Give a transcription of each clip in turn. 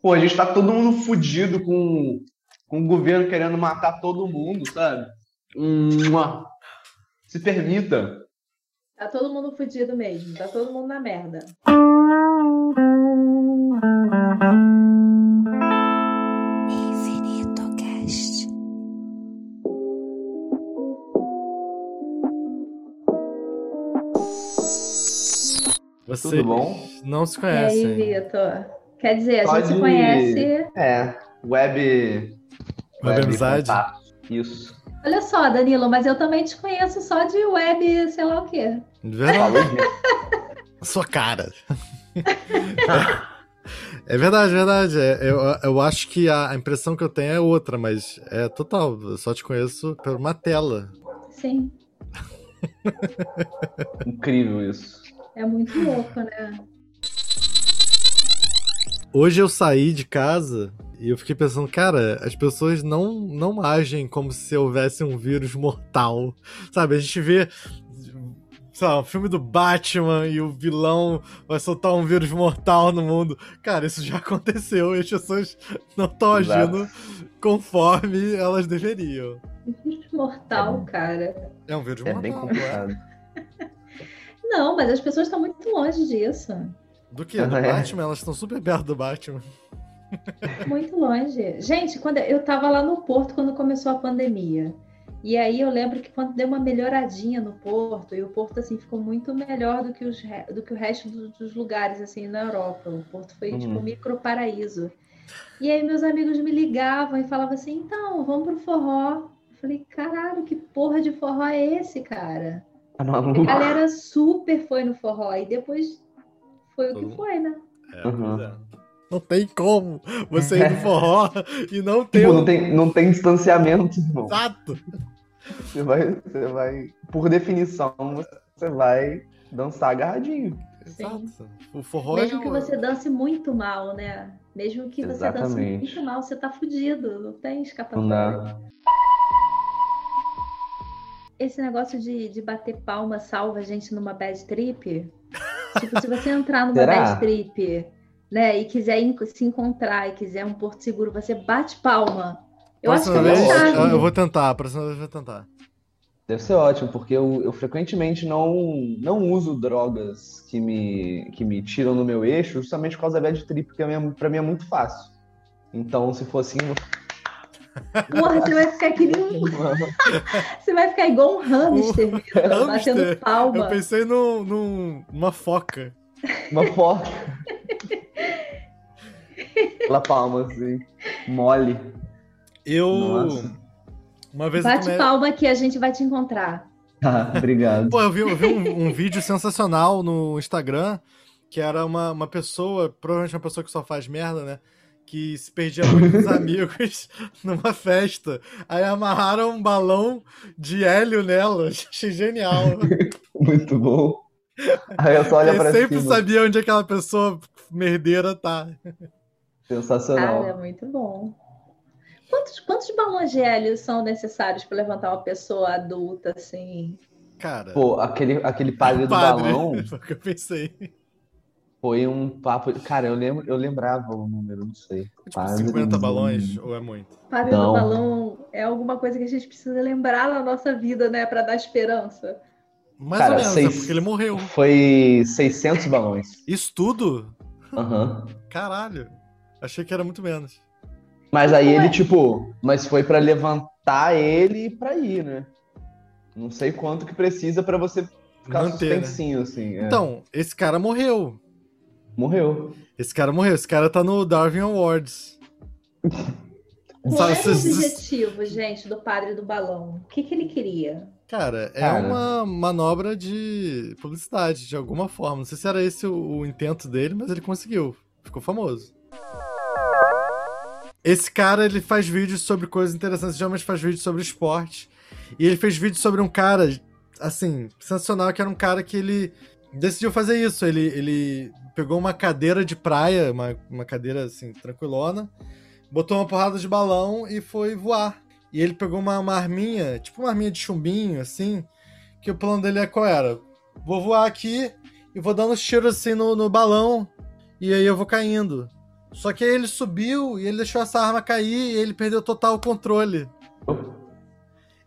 Pô, a gente tá todo mundo fudido com, com o governo querendo matar todo mundo, sabe? Uma... Se permita. Tá todo mundo fudido mesmo, tá todo mundo na merda. Infinito Cast. Vocês Tudo bom? não se E aí, conhecem. Vitor? Quer dizer, a Só gente se conhece. É, web. Web amizade? contato. Isso. Olha só, Danilo, mas eu também te conheço só de web, sei lá o quê. Verdade. Sua cara. É verdade, verdade. É, eu, eu acho que a, a impressão que eu tenho é outra, mas é total. Eu só te conheço por uma tela. Sim, Incrível isso. é muito louco, né? Hoje eu saí de casa e eu fiquei pensando, cara, as pessoas não, não agem como se houvesse um vírus mortal. Sabe, a gente vê. Sei lá, um filme do Batman e o vilão vai soltar um vírus mortal no mundo. Cara, isso já aconteceu e as pessoas não estão Exato. agindo conforme elas deveriam. Vírus mortal, cara. É um vírus É mortal. bem não complicado. Não, mas as pessoas estão muito longe disso. Do que? Do É. Batman? Elas estão super perto do Batman. Muito longe. Gente, quando eu tava lá no Porto quando começou a pandemia. E aí eu lembro que quando deu uma melhoradinha no Porto, e o Porto assim ficou muito melhor do que, os, do que o resto do- dos lugares assim na Europa. O Porto foi Uhum. tipo um micro paraíso. E aí meus amigos me ligavam e falavam assim: "Então, vamos pro forró". Eu falei: "Caralho, que porra de forró é esse, cara?" Tá A galera super foi no forró e depois foi o Todo que foi, né? É, Uhum. é. Não tem como você ir no forró e não ter Tipo, um não tem, não tem distanciamento, irmão. Exato. Você vai, você vai, por definição, você vai dançar agarradinho. Exato. O forró Mesmo é que você dance muito mal, né? Mesmo que você dance Exatamente. muito mal, você tá fudido, não tem Não escapatória. dá. Esse negócio de, de bater palma salva a gente numa bad trip. Tipo, se você entrar numa Será? bad trip, né, e quiser se encontrar e quiser um porto seguro, você bate palma. Eu acho que Próxima é vez, eu, eu vou tentar. A próxima vez eu vou tentar. Deve ser ótimo, porque eu, eu frequentemente não, não uso drogas que me, que me tiram no meu eixo, justamente por causa da bad trip, porque a minha, pra mim é muito fácil. Então, se for assim, Porra, você vai ficar que nem um... Você vai ficar igual um hamster, batendo hamster. Eu palma. pensei num, num- numa foca. uma foca. Aquela palma assim, mole. Eu. Nossa. Uma vez eu Bate palma que a gente vai te encontrar. Ah, obrigado. Pô, eu vi, eu vi um, um vídeo sensacional no Instagram que era uma, uma pessoa, provavelmente uma pessoa que só faz merda, né? Que se perdia muito com os amigos numa festa. Aí amarraram um balão de hélio nela. Achei genial. Muito bom. Aí eu só olho Eu pra sempre cima. sabia onde aquela pessoa merdeira tá. Sensacional. Cara, é muito bom. Quantos, quantos balões de hélio são necessários para levantar uma pessoa adulta assim? Cara, Pô, aquele, aquele padre do padre. balão Foi o que eu pensei. Foi um papo. Cara, eu lembro, eu lembrava o número, não sei. Tipo, Padre 50 do- balões ou é muito? Padre Não. do balão é alguma coisa que a gente precisa lembrar na nossa vida, né, para dar esperança. Mais Cara, ou menos, seis- é porque ele morreu. Foi 600 balões. Isso tudo? Aham. Caralho. Achei que era muito menos. Mas aí Ué. ele, tipo, mas foi pra levantar ele e pra ir, né? Não sei quanto que precisa pra você ficar Manter, né? suspensinho, assim. é. Então, esse cara morreu. Morreu. Esse cara morreu. Esse cara tá no Darwin Awards. Qual era o objetivo, gente, do padre do balão? O que, que ele queria? Cara, é Cara. uma manobra de publicidade, de alguma forma. Não sei se era esse o, o intento dele, mas ele conseguiu. Ficou famoso. Esse cara, ele faz vídeos sobre coisas interessantes. Geralmente faz vídeos sobre esporte. E ele fez vídeo sobre um cara, assim, sensacional, que era um cara que ele decidiu fazer isso. Ele, ele pegou uma cadeira de praia, uma, uma cadeira, assim, tranquilona, botou uma porrada de balão e foi voar. E ele pegou uma, uma arminha, tipo uma arminha de chumbinho, assim, que o plano dele é qual era? Vou voar aqui e vou dando tiro assim no, no balão, e aí eu vou caindo. Só que aí ele subiu e ele deixou essa arma cair e ele perdeu total controle.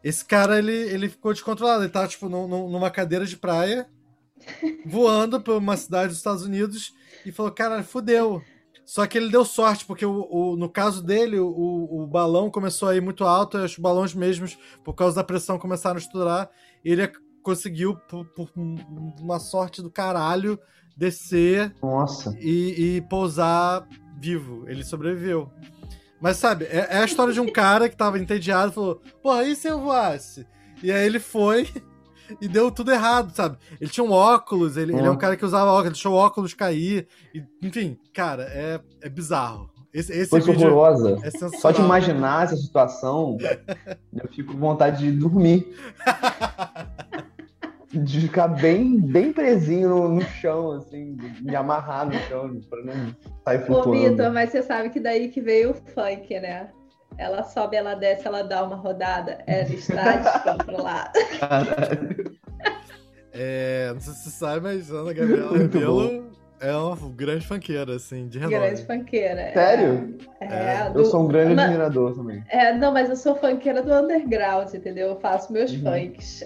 Esse cara, ele, ele ficou descontrolado. Ele tava, tipo, num- num- numa cadeira de praia, voando por uma cidade dos Estados Unidos e falou, cara, fudeu. Só que ele deu sorte, porque o, o- no caso dele, o, o balão começou a ir muito alto, e os balões mesmos, por causa da pressão, começaram a estourar. Ele conseguiu, por, por uma sorte do caralho, descer e, e pousar vivo. Ele sobreviveu. Mas sabe, é, é a história de um cara que tava entediado e falou: Porra, e se eu voasse? E aí ele foi e deu tudo errado, sabe? Ele tinha um óculos, ele, ele é um Uhum. cara que usava óculos, deixou o óculos cair. e- enfim, cara, é, é bizarro. Esse, esse Coisa horrorosa. é sensacional. Só de imaginar essa situação, eu fico com vontade de dormir. De ficar bem, bem presinho no, no chão, assim, de me amarrar no chão, pra não sair Ô, flutuando. Vitor, mas você sabe que daí que veio o funk, né? Ela sobe, ela desce, ela dá uma rodada. Ela está descontrolada. Caralho. É, não sei se você sabe, mas Ana Gabriela Rebelo é uma grande funkeira, assim, de renome. Grande funkeira. é. Sério? É, Eu do- sou um grande Mas- admirador também. é, não, mas eu sou funkeira do underground, entendeu? Eu faço meus Uhum. funks.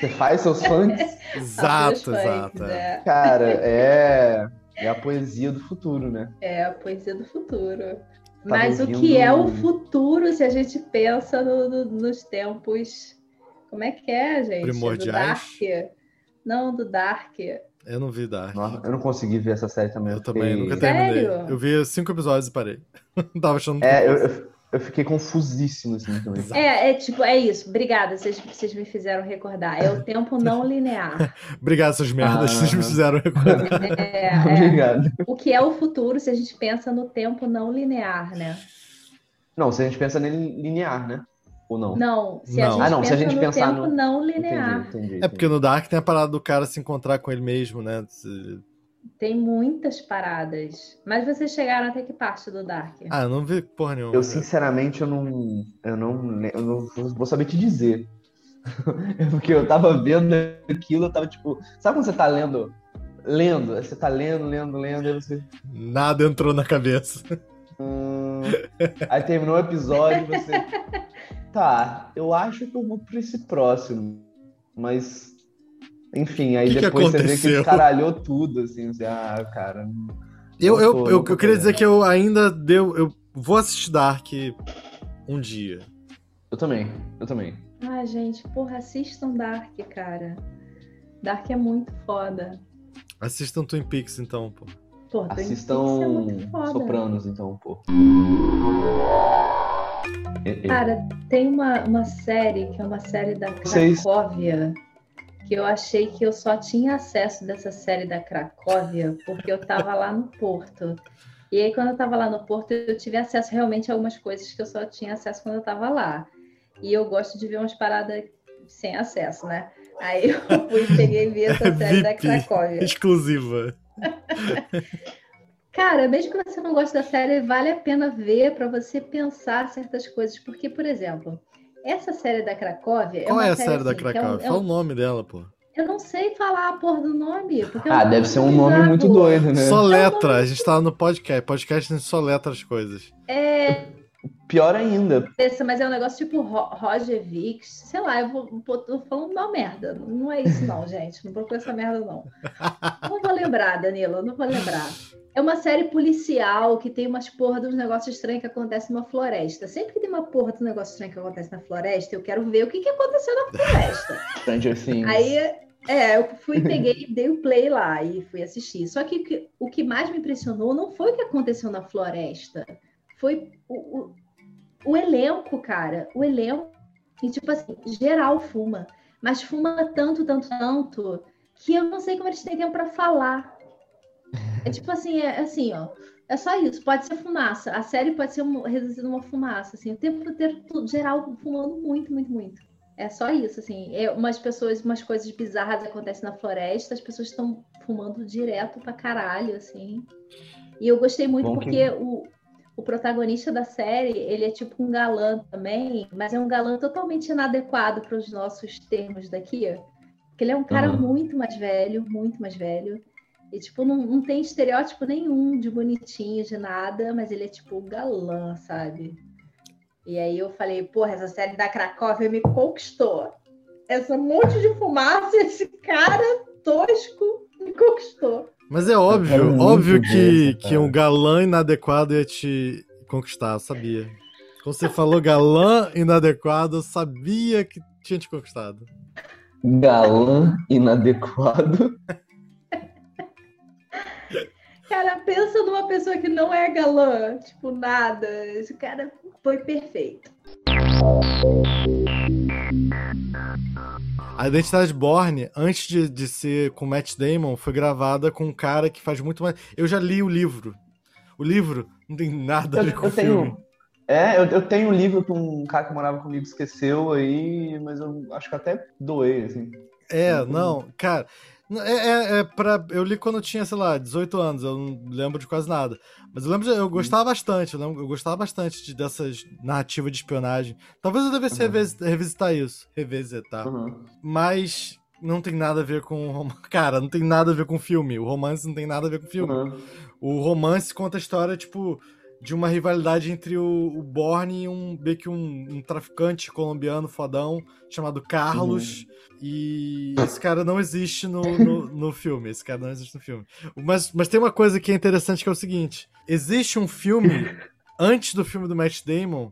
Você faz seus funks? Exato, meus funks, exato. é. é. Cara, é, é a poesia do futuro, né? É a poesia do futuro. Mas o que é o futuro se a gente pensa no- no- nos tempos. Como é que é, gente? Primordiais? Do Dark. Não, do Dark. Eu não vi Dark. Nossa, eu não consegui ver essa série também. Eu fiquei- também, nunca Sério? terminei. Eu vi cinco episódios e parei. Tava achando É, eu, muito eu, eu fiquei confusíssimo, assim, também. É, é tipo, é isso. Obrigada, vocês, vocês me fizeram recordar. É o tempo não linear. Obrigado, essas merdas. Ah. Vocês me fizeram recordar. É, é. Obrigado. O que é o futuro se a gente pensa no tempo não linear, né? Não, se a gente pensa nele linear, né? Ou não? Não, se a Não. gente Ah, não, se pensa a gente no pensar tempo no- não Entendi, linear. entendi. É porque no Dark tem a parada do cara se encontrar com ele mesmo, né? Se- Tem muitas paradas. Mas vocês chegaram até que parte do Dark? Ah, eu não vi porra nenhuma. Eu, sinceramente, eu não, eu não, eu não vou saber te dizer. É porque eu tava vendo aquilo, eu tava tipo. Sabe quando você tá lendo? Lendo, aí você tá lendo, lendo, lendo, aí você. Nada entrou na cabeça. hum, aí terminou o episódio e você. Tá, eu acho que eu vou pra esse próximo. Mas. Enfim, aí Que que depois você vê que escaralhou tudo, assim, você, ah, cara. Eu, eu, tô- eu, eu queria dizer querendo. que eu ainda deu. Eu vou assistir Dark um dia. Eu também, eu também. Ah, gente, porra, assistam Dark, cara. Dark é muito foda. Assistam Twin Peaks, então, pô. Pô, Twin Peaks é Assistam muito foda. Sopranos, então, pô. É, é. Cara, tem uma, uma série que é uma série da Vocês- Cracóvia que eu achei que eu só tinha acesso dessa série da Cracóvia porque eu tava lá no Porto. E aí, quando eu tava lá no Porto, eu tive acesso realmente a algumas coisas que eu só tinha acesso quando eu tava lá. E eu gosto de ver umas paradas sem acesso, né? Aí eu fui peguei e vi essa série da. Cracóvia. Exclusiva. Cara, mesmo que você não goste da série, vale a pena ver para você pensar certas coisas. Porque, por exemplo, essa série da Cracóvia. Qual uma é a série da assim, que é um- Cracóvia? é um- Fala o nome dela, pô. Eu não sei falar a porra do nome. porque é Ah, nome deve ser um nome bizarro. muito doido, né? Só letra. A gente tá no podcast. Podcast a gente só letra as coisas. É, Pior ainda. esse, mas é um negócio tipo Ro- Roger Vix. Sei lá, eu vou, tô falando uma merda. Não é isso, não, gente. Não procura essa merda, não. Não vou lembrar, Danilo, não vou lembrar. É uma série policial que tem umas porra de uns negócios estranhos que acontecem numa floresta. Sempre que tem uma porra um negócio estranho que acontece na floresta, eu quero ver o que, que aconteceu na floresta. Stranger Things. Aí, é, eu fui, peguei, dei o play lá e fui assistir. Só que- o que mais me impressionou não foi o que aconteceu na floresta, foi o, o, o elenco, cara. O elenco. E, tipo assim, geral fuma. Mas fuma tanto, tanto, tanto, que eu não sei como eles têm tempo pra falar. É tipo assim, é assim, ó. É só isso, pode ser fumaça. A série pode ser um, reduzida a uma fumaça, assim, o tempo inteiro, tudo, geral, fumando muito, muito, muito. É só isso, assim. É, umas pessoas, umas coisas bizarras acontecem na floresta, as pessoas estão fumando direto pra caralho, assim. E eu gostei muito Bom que- porque o, o protagonista da série, ele é tipo um galã também, mas é um galã totalmente inadequado para os nossos termos daqui. Porque ele é um cara Aham. muito mais velho, muito mais velho. E, tipo, não, não tem estereótipo nenhum de bonitinho, de nada, mas ele é, tipo, galã, sabe? E aí eu falei, porra, essa série da Cracóvia me conquistou. Essa monte de fumaça, esse cara tosco me conquistou. Mas é óbvio, óbvio que, que um galã inadequado ia te conquistar, eu sabia. Quando você falou galã inadequado, eu sabia que tinha te conquistado. Galã inadequado. Cara, pensa numa pessoa que não é galã, tipo, nada. Esse cara foi perfeito. A Identidade Borne, antes de, de ser com Matt Damon, foi gravada com um cara que faz muito mais. Eu já li o livro. O livro não tem nada a ver com eu o filme. tenho. É, eu, eu tenho um livro que um cara que morava comigo esqueceu aí, mas eu acho que até doei, assim. É, não, cara. É, é, é pra, eu li quando eu tinha, sei lá, 18 anos, eu não lembro de quase nada. Mas eu lembro, de, eu gostava bastante, eu, lembro- eu gostava bastante de, dessas narrativas de espionagem. Talvez eu devesse Uhum. revis- revisitar isso, revisitar. Uhum. Mas não tem nada a ver com. rom- Cara, não tem nada a ver com o filme. O romance não tem nada a ver com o filme. Uhum. O romance conta a história, tipo, de uma rivalidade entre o, o Borne e um, meio que um, um traficante colombiano fodão chamado Carlos. E esse cara não existe no, no, no filme. Esse cara não existe no filme. Mas, mas tem uma coisa que é interessante que é o seguinte: existe um filme antes do filme do Matt Damon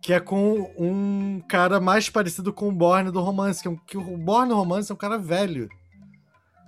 que é com um cara mais parecido com o Borne do romance. Que, é um- que o Borne do romance é um cara velho.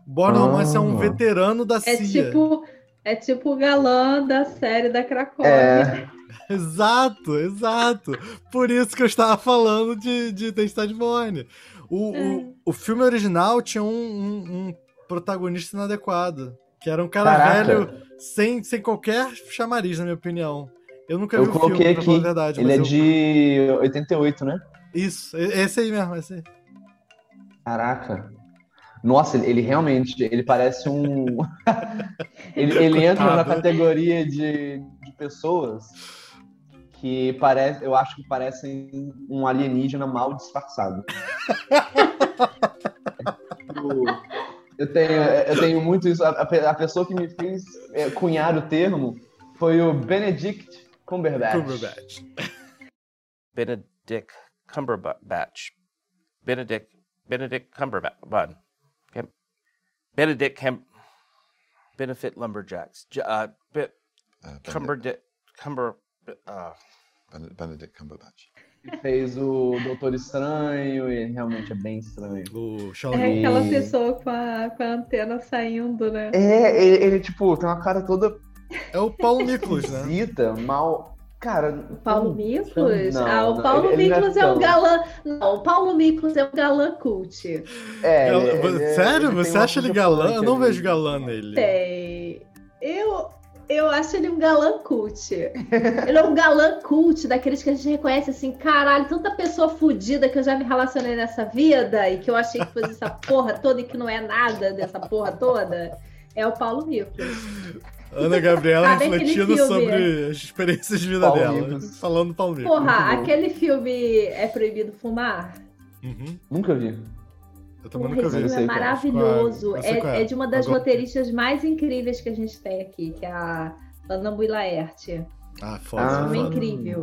O Borne do Ah. romance é um veterano da É CIA. tipo, é tipo o galã da série da Cracóvia. É, Exato, exato. Por isso que eu estava falando de, de Identidade Borne. O, É. o, o filme original tinha um, um- um protagonista inadequado. Que era um cara Caraca. velho sem, sem qualquer chamariz, na minha opinião. Eu nunca eu vi o filme, coloquei pra falar a aqui. verdade. Ele é eu- de 88, né? Isso, esse aí mesmo, esse aí. Caraca. Nossa, ele, ele realmente, ele parece um. ele, ele entra na categoria de, de pessoas que parece, eu acho que parecem um alienígena mal disfarçado. Eu tenho, eu tenho muito isso. A, a pessoa que me fez é, cunhar o termo foi o Benedict Cumberbatch. Cumberbatch. Benedict Cumberbatch. Benedict Benedict Cumberbatch. Benedict Cam- Benefit Lumberjacks. J- Uh, Be- Uh, Benedict, Cumber. Uh, Benedict, Cumberbatch. Fez o Doutor Estranho e realmente é bem estranho. O É aquela pessoa com a, com a antena saindo, né? É, ele, ele, tipo, tem uma cara toda É o Paulo Miklos, né? esquisita, mal. Cara. Paulo hum, Miklos? não, ah, o não, Paulo ele- ele não é Miklos é, um galã. Não, o Paulo Miklos é um galã cult. É, ele- ele- Sério? ele tem Você uma acha ele galã? Eu não vejo galã nele. Tem. Eu, eu acho ele um galã cult. Ele é um galã cult, daqueles que a gente reconhece assim, caralho, tanta pessoa fodida que eu já me relacionei nessa vida e que eu achei que fosse essa porra toda e que não é nada dessa porra toda. É o Paulo Miklos. Ana Gabriela aquele refletindo filme? sobre as experiências de vida Paulo dela. Miklos. Falando do Paulo Miklos. Porra, aquele filme É Proibido Fumar? Uhum. Nunca vi. Eu também Porra, nunca vi. Sei é é. maravilhoso. É. É, é de uma das Agora- roteiristas mais incríveis que a gente tem aqui, que é a Ana Mui Laerte. Ah, foda. Ah. Esse filme é foda. incrível.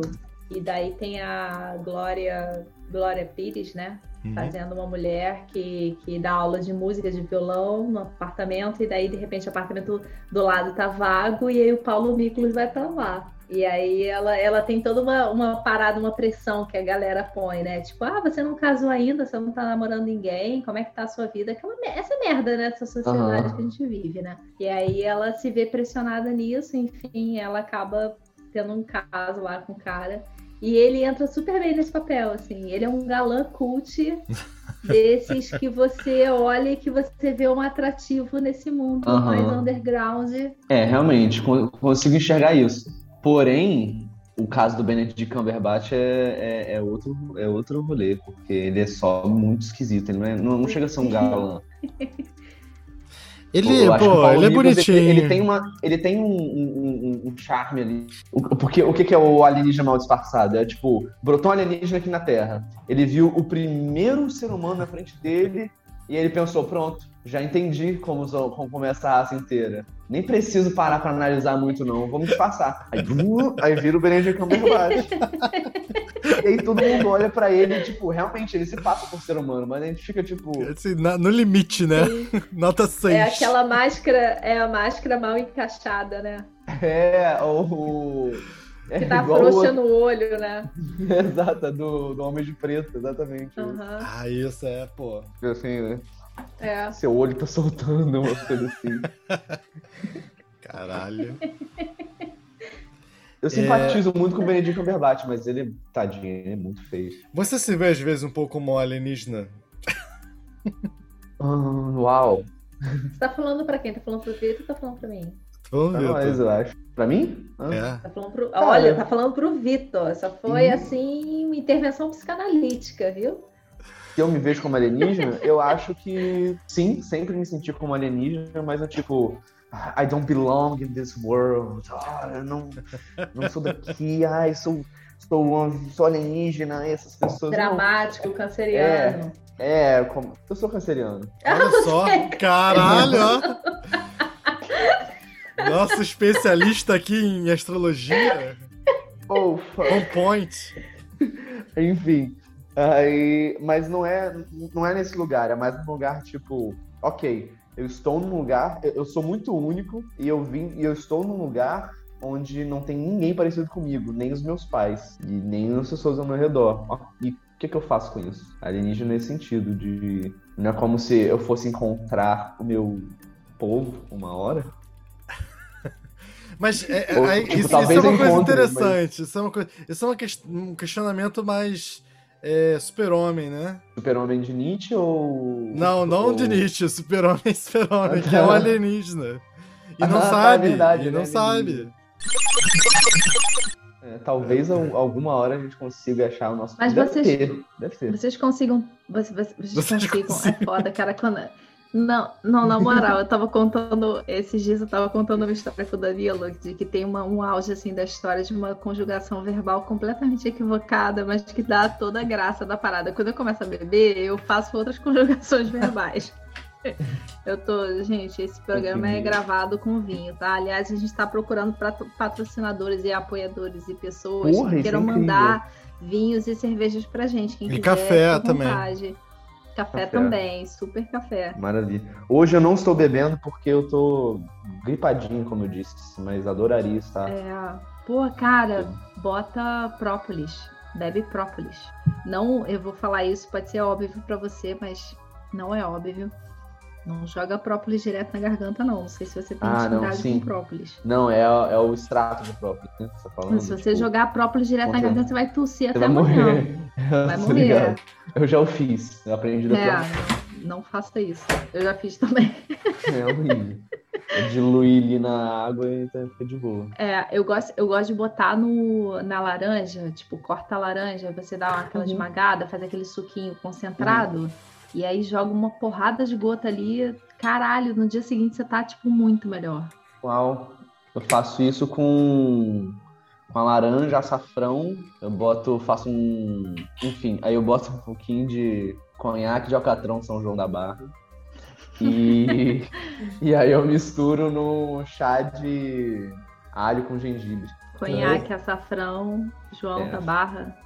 E daí tem a Glória, Glória Pires, né? Uhum. Fazendo uma mulher que, que dá aula de música de violão no apartamento, e daí, de repente, o apartamento do lado tá vago, e aí o Paulo Miklos vai pra lá. E aí ela, ela tem toda uma, uma parada, uma pressão que a galera põe, né? Tipo, ah, você não casou ainda, você não tá namorando ninguém, como é que tá a sua vida? Aquela, essa merda, né? Dessa sociedade que a gente vive, né? E aí ela se vê pressionada nisso, enfim, ela acaba tendo um caso lá com o cara. E ele entra super bem nesse papel, assim. Ele é um galã cult desses que você olha e que você vê um atrativo nesse mundo Aham. mais underground. É, realmente, con- consigo enxergar isso. Porém, o caso do Benedict Cumberbatch é, é, é outro, é outro rolê, porque ele é só muito esquisito. Ele não, é- não- não chega a ser um galã. Ele, pô, Paulo ele é bonitinho. Ele, ele tem, uma, ele tem um, um- um- um charme ali. O- porque o que que é o alienígena mal disfarçado? É tipo, brotou um alienígena aqui na Terra. Ele viu o primeiro ser humano na frente dele e ele pensou, pronto, Já entendi como, como começa a raça inteira. Nem preciso parar pra analisar muito, não. Vamos disfarçar. Aí, uh, aí vira o Benedict Cumberbatch. e aí todo mundo olha pra ele e, tipo, realmente, ele se passa por ser humano, mas a gente fica, tipo... Assim, na- no limite, né? Nota 6. É aquela máscara, é a máscara mal encaixada, né? É, o... É Que tá o frouxa outro. no olho, né? Exato, do, do Homem de Preto, exatamente. Aham. Ah, isso é, pô. Assim, né? É. Seu olho tá soltando, uma coisa assim. Caralho. Eu simpatizo muito com o Benedict Cumberbatch, mas ele, tadinho, ele é muito feio. Você se vê às vezes um pouco como um alienígena? Ah, uau. Você tá falando pra quem? Tá falando pro Vitor ou tá falando pra mim? Vamos Pra ver. nós, tá? eu acho. Pra mim? Ah. É. Tá falando pro... Cara. Olha, tá falando pro Vitor. Só foi, Uhum. assim, uma intervenção psicanalítica, viu? Se eu me vejo como alienígena, eu acho que sim, sempre me senti como alienígena, mas eu tipo. I don't belong in this world. Ah, eu não, não sou daqui. Ai, sou, sou, um- sou alienígena. Essas pessoas. não. Dramático, canceriano. É, como, eu sou canceriano. Olha só. Caralho, ó. Nosso especialista aqui em astrologia. Oh, fuck. On point. Enfim. Aí, mas não é, não é nesse lugar, é mais um lugar tipo, ok, eu estou num lugar, eu, eu sou muito único e eu vim e eu estou num lugar onde não tem ninguém parecido comigo, nem os meus pais e nem as pessoas ao meu redor. E o que, que eu faço com isso? Alienígena nesse sentido de não é como se eu fosse encontrar o meu povo uma hora. Mas é, é, Ou, tipo, isso, isso é uma coisa encontre, interessante. Isso é, uma isso é um questionamento mais é, super-homem, né? Super-homem de Nietzsche ou Não, não ou... de Nietzsche, super-homem, super-homem, que é um alienígena. E não Ah, tá, sabe, é verdade, e não né, sabe. É, talvez al- alguma hora a gente consiga achar o nosso. Mas deve vocês- ter, deve ter. Vocês consigam. Vocês, vocês, vocês consigam. conseguem. É foda, cara. Quando... Não, não, na moral, eu tava contando. Esses dias eu tava contando uma história com o Danilo, de que tem uma, um auge assim da história de uma conjugação verbal completamente equivocada, mas que dá toda a graça da parada. Quando eu começo a beber, eu faço outras conjugações verbais. Eu tô, gente, esse programa é gravado com vinho, tá? Aliás, a gente tá procurando patro- patrocinadores e apoiadores e pessoas Porra, que é queiram incrível. mandar vinhos e cervejas pra gente. Quem E quiser, café também. vontade. Café, Café. também, super café. Maravilha. Hoje eu não estou bebendo porque eu tô gripadinho, como eu disse, mas adoraria estar. É, pô, cara, bota própolis. Bebe própolis. Não, eu vou falar isso, pode ser óbvio pra você, mas não é óbvio. Não joga própolis direto na garganta, não. Não sei se você tem Ah, não, intimidade sim. com própolis. Não, é, é o extrato do próprio, né? você tá falando. Se você tipo, jogar própolis direto na garganta, você vai tossir Você até vai amanhã. morrer. Vai Tô morrer. Eu já o fiz. Eu aprendi da É, não, não faça isso. Eu já fiz também. É horrível. Eu diluí ali na água e tá- fica de boa. É, eu gosto, eu gosto de botar no, na laranja, tipo, corta a laranja, você dá aquela Uhum. esmagada, faz aquele suquinho concentrado, e aí joga uma porrada de gota ali. Caralho, no dia seguinte você tá, tipo, muito melhor. Uau. Eu faço isso com, com a laranja, açafrão. Eu boto, faço um. Enfim, aí eu boto um pouquinho de conhaque de alcatrão São João da Barra. E, e aí eu misturo no chá de alho com gengibre. Conhaque, açafrão, João É. da Barra.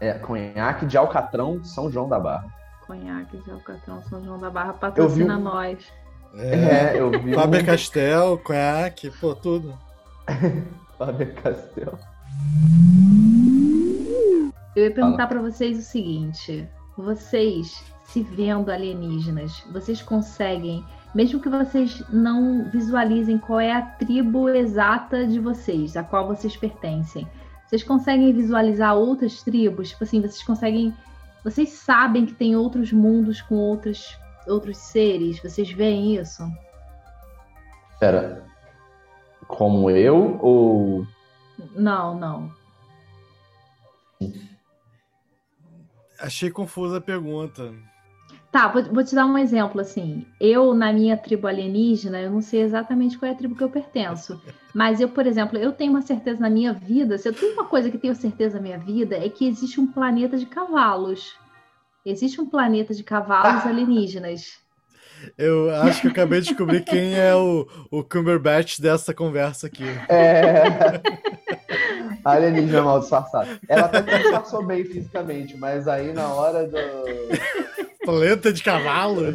É, conhaque de alcatrão São João da Barra. Conhaque de Alcatrão, São João da Barra, patrocina um- nós. É. É, eu vi Faber um Castell, conhaque, pô, tudo. Faber Castell. Eu ia perguntar pra vocês o seguinte: vocês se vendo alienígenas, vocês conseguem, mesmo que vocês não visualizem qual é a tribo exata de vocês, a qual vocês pertencem, vocês conseguem visualizar outras tribos? Tipo assim, vocês conseguem. Vocês sabem que tem outros mundos com outros, outros seres? Vocês veem isso? Pera. Como eu ou. Não, não. Achei confusa a pergunta. Tá, vou, vou te dar um exemplo assim. Eu, na minha tribo alienígena, eu não sei exatamente qual é a tribo que eu pertenço. Mas eu, por exemplo, eu tenho uma certeza na minha vida, se eu tenho uma coisa que tenho certeza na minha vida, é que existe um planeta de cavalos. Existe um planeta de cavalos Ah. alienígenas. Eu acho que eu acabei de descobrir quem é o, o Cumberbatch dessa conversa aqui. É. Alienígena mal disfarçado. Ela até disfarçou bem fisicamente, mas aí na hora do. Planeta de cavalos.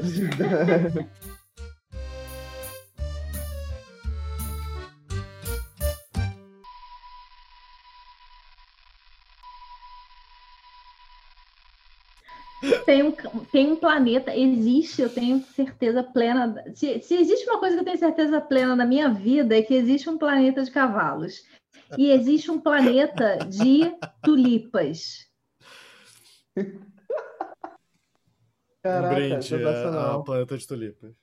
Tem um, tem um planeta, existe, eu tenho certeza plena. Se, se existe uma coisa que eu tenho certeza plena na minha vida, é que existe um planeta de cavalos. E existe um planeta de tulipas. Um Caraca, brinde sensacional. ao planeta de tulipas.